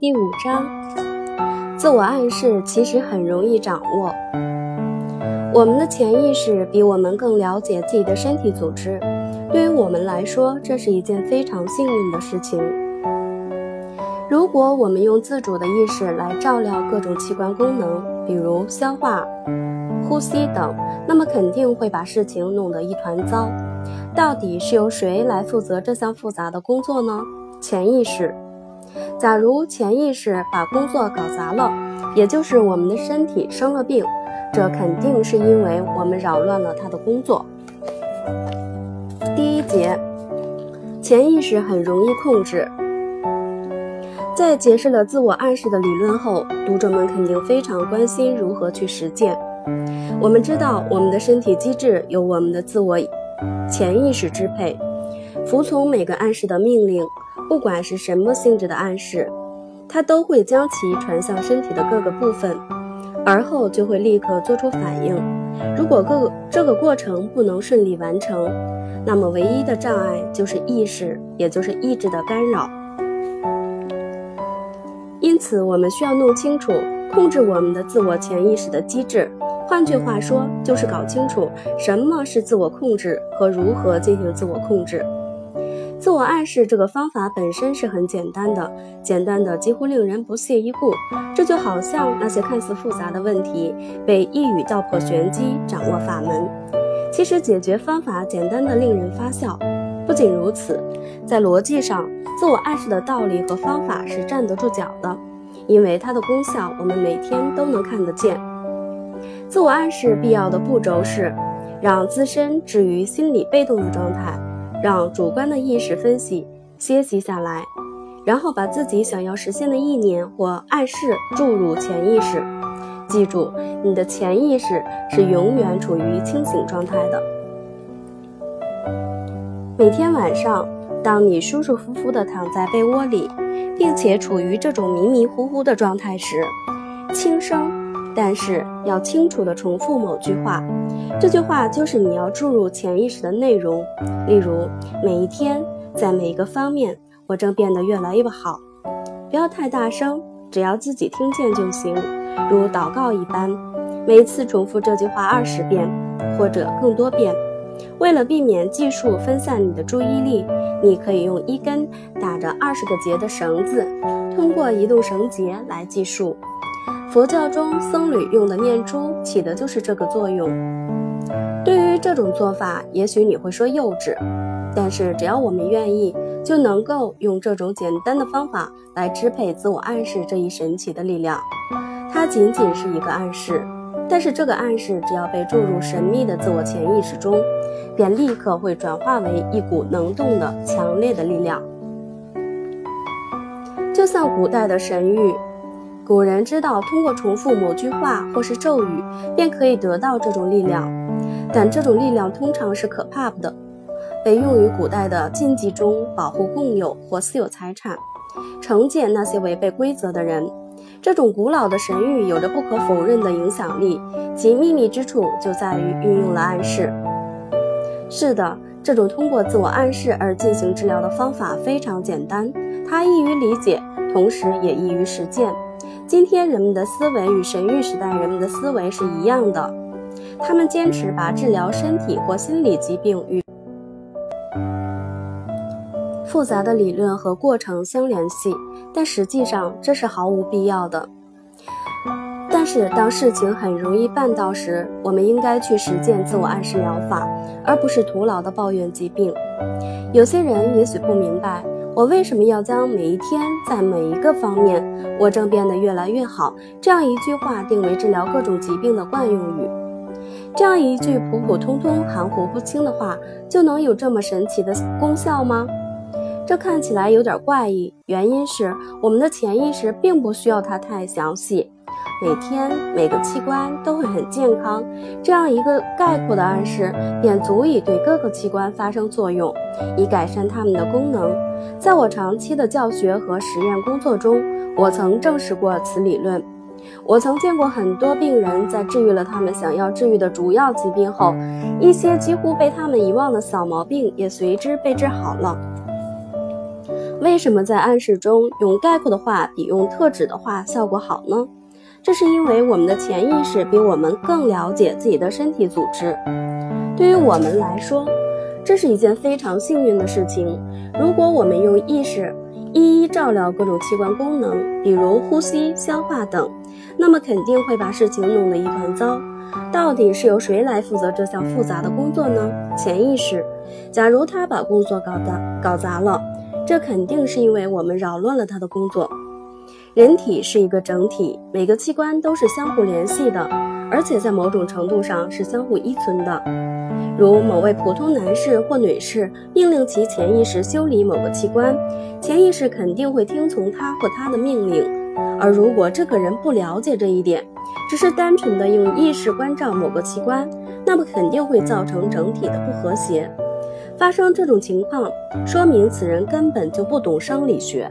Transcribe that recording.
第五章，自我暗示其实很容易掌握。我们的潜意识比我们更了解自己的身体组织，对于我们来说，这是一件非常幸运的事情。如果我们用自主的意识来照料各种器官功能，比如消化、呼吸等，那么肯定会把事情弄得一团糟。到底是由谁来负责这项复杂的工作呢？潜意识。假如潜意识把工作搞砸了，也就是我们的身体生了病，这肯定是因为我们扰乱了他的工作。第一节，潜意识很容易控制。在解释了自我暗示的理论后，读者们肯定非常关心如何去实践。我们知道，我们的身体机制有我们的自我潜意识支配，服从每个暗示的命令。不管是什么性质的暗示，它都会将其传向身体的各个部分，而后就会立刻做出反应。如果各个这个过程不能顺利完成，那么唯一的障碍就是意识，也就是意志的干扰。因此，我们需要弄清楚控制我们的自我潜意识的机制。换句话说，就是搞清楚什么是自我控制和如何进行自我控制。自我暗示这个方法本身是很简单的，简单的几乎令人不屑一顾。这就好像那些看似复杂的问题被一语道破玄机，掌握法门。其实解决方法简单的令人发笑。不仅如此，在逻辑上，自我暗示的道理和方法是站得住脚的，因为它的功效我们每天都能看得见。自我暗示必要的步骤是，让自身置于心理被动的状态。让主观的意识分析歇息下来，然后把自己想要实现的意念或暗示注入潜意识。记住，你的潜意识是永远处于清醒状态的。每天晚上，当你舒舒服服地躺在被窝里，并且处于这种迷迷糊糊的状态时，轻声。但是要清楚地重复某句话，这句话就是你要注入潜意识的内容。例如，每一天，在每一个方面，我正变得越来越好。不要太大声，只要自己听见就行，如祷告一般。每次重复这句话二十遍，或者更多遍。为了避免计数分散你的注意力，你可以用一根打着二十个结的绳子，通过移动绳结来计数。佛教中僧侣用的念珠起的就是这个作用。对于这种做法，也许你会说幼稚，但是只要我们愿意，就能够用这种简单的方法来支配自我暗示这一神奇的力量。它仅仅是一个暗示，但是这个暗示只要被注入神秘的自我潜意识中，便立刻会转化为一股能动的强烈的力量，就像古代的神谕。古人知道，通过重复某句话或是咒语，便可以得到这种力量。但这种力量通常是可怕的，被用于古代的禁忌中，保护共有或私有财产，惩戒那些违背规则的人。这种古老的神谕有着不可否认的影响力，其秘密之处就在于运用了暗示。是的，这种通过自我暗示而进行治疗的方法非常简单，它易于理解，同时也易于实践。今天人们的思维与神谕时代人们的思维是一样的，他们坚持把治疗身体或心理疾病与复杂的理论和过程相联系，但实际上这是毫无必要的。但是当事情很容易办到时，我们应该去实践自我暗示疗法，而不是徒劳的抱怨疾病。有些人也许不明白。我为什么要将每一天在每一个方面我正变得越来越好这样一句话定为治疗各种疾病的惯用语？这样一句普普通通、含糊不清的话就能有这么神奇的功效吗？这看起来有点怪异。原因是我们的潜意识并不需要它太详细。每天每个器官都会很健康，这样一个概括的暗示便足以对各个器官发生作用，以改善它们的功能。在我长期的教学和实验工作中，我曾证实过此理论。我曾见过很多病人在治愈了他们想要治愈的主要疾病后，一些几乎被他们遗忘的小毛病也随之被治好了。为什么在暗示中用概括的话比用特指的话效果好呢？这是因为我们的潜意识比我们更了解自己的身体组织。对于我们来说，这是一件非常幸运的事情。如果我们用意识一一照料各种器官功能，比如呼吸、消化等，那么肯定会把事情弄得一团糟。到底是由谁来负责这项复杂的工作呢？潜意识。假如他把工作搞砸搞砸了，这肯定是因为我们扰乱了他的工作。人体是一个整体，每个器官都是相互联系的，而且在某种程度上是相互依存的。如某位普通男士或女士命令其潜意识修理某个器官，潜意识肯定会听从他或她的命令。而如果这个人不了解这一点，只是单纯的用意识关照某个器官，那么肯定会造成整体的不和谐。发生这种情况，说明此人根本就不懂生理学。